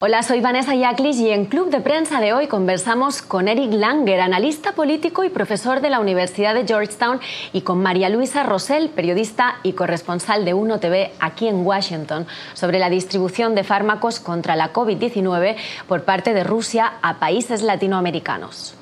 Hola, soy Vanessa Yaclis y en Club de Prensa de hoy conversamos con Eric Langer, analista político y profesor de la Universidad de Georgetown, y con María Luisa Rosell, periodista y corresponsal de UNO TV aquí en Washington, sobre la distribución de fármacos contra la COVID-19 por parte de Rusia a países latinoamericanos.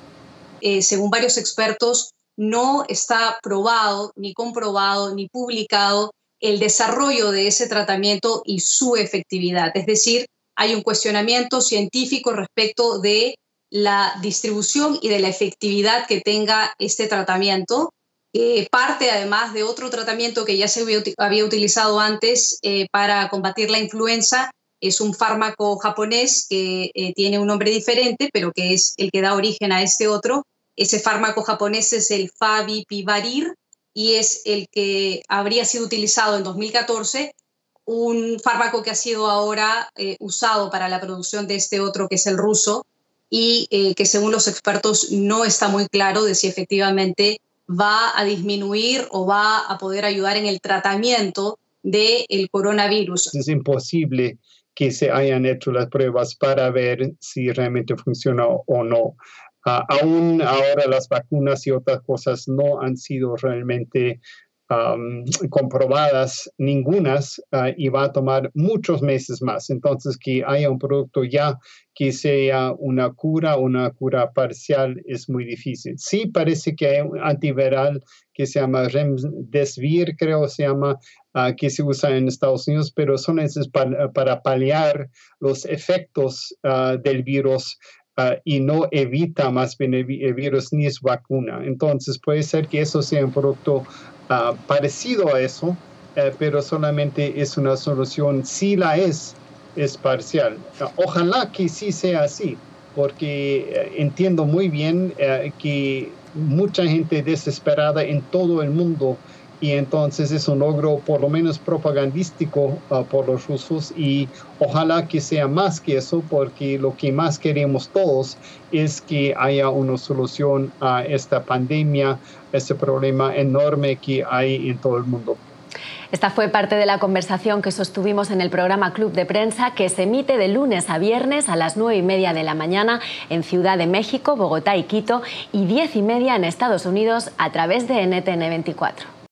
Eh, según varios expertos, no está probado, ni comprobado, ni publicado el desarrollo de ese tratamiento y su efectividad. Es decir, hay un cuestionamiento científico respecto de la distribución y de la efectividad que tenga este tratamiento, que parte además de otro tratamiento que ya se había utilizado antes eh, para combatir la influenza. Es un fármaco japonés que eh, tiene un nombre diferente, pero que es el que da origen a este otro. Ese fármaco japonés es el Favipiravir y es el que habría sido utilizado en 2014 un fármaco que ha sido ahora eh, usado para la producción de este otro, que es el ruso, y eh, que según los expertos no está muy claro de si efectivamente va a disminuir o va a poder ayudar en el tratamiento del coronavirus. Es imposible que se hayan hecho las pruebas para ver si realmente funciona o no. Ah, aún ahora las vacunas y otras cosas no han sido realmente comprobadas ningunas ah, y va a tomar muchos meses más. Entonces, que haya un producto ya que sea una cura, una cura parcial, es muy difícil. Sí parece que hay un antiviral que se llama Remdesivir, creo se llama, ah, que se usa en Estados Unidos, pero son esos para, para paliar los efectos ah, del virus y no evita más bien el, virus ni es vacuna. Entonces puede ser que eso sea un producto Ah, parecido a eso, eh, pero solamente es una solución, si la es, es parcial. Ah, ojalá que sí sea así, porque eh, entiendo muy bien eh, que mucha gente desesperada en todo el mundo y entonces es un logro por lo menos propagandístico ah, por los rusos y ojalá que sea más que eso porque lo que más queremos todos es que haya una solución a esta pandemia, este problema enorme que hay en todo el mundo. Esta fue parte de la conversación que sostuvimos en el programa Club de Prensa que se emite de lunes a viernes a las nueve y media de la mañana en Ciudad de México, Bogotá y Quito y diez y media en Estados Unidos a través de NTN 24.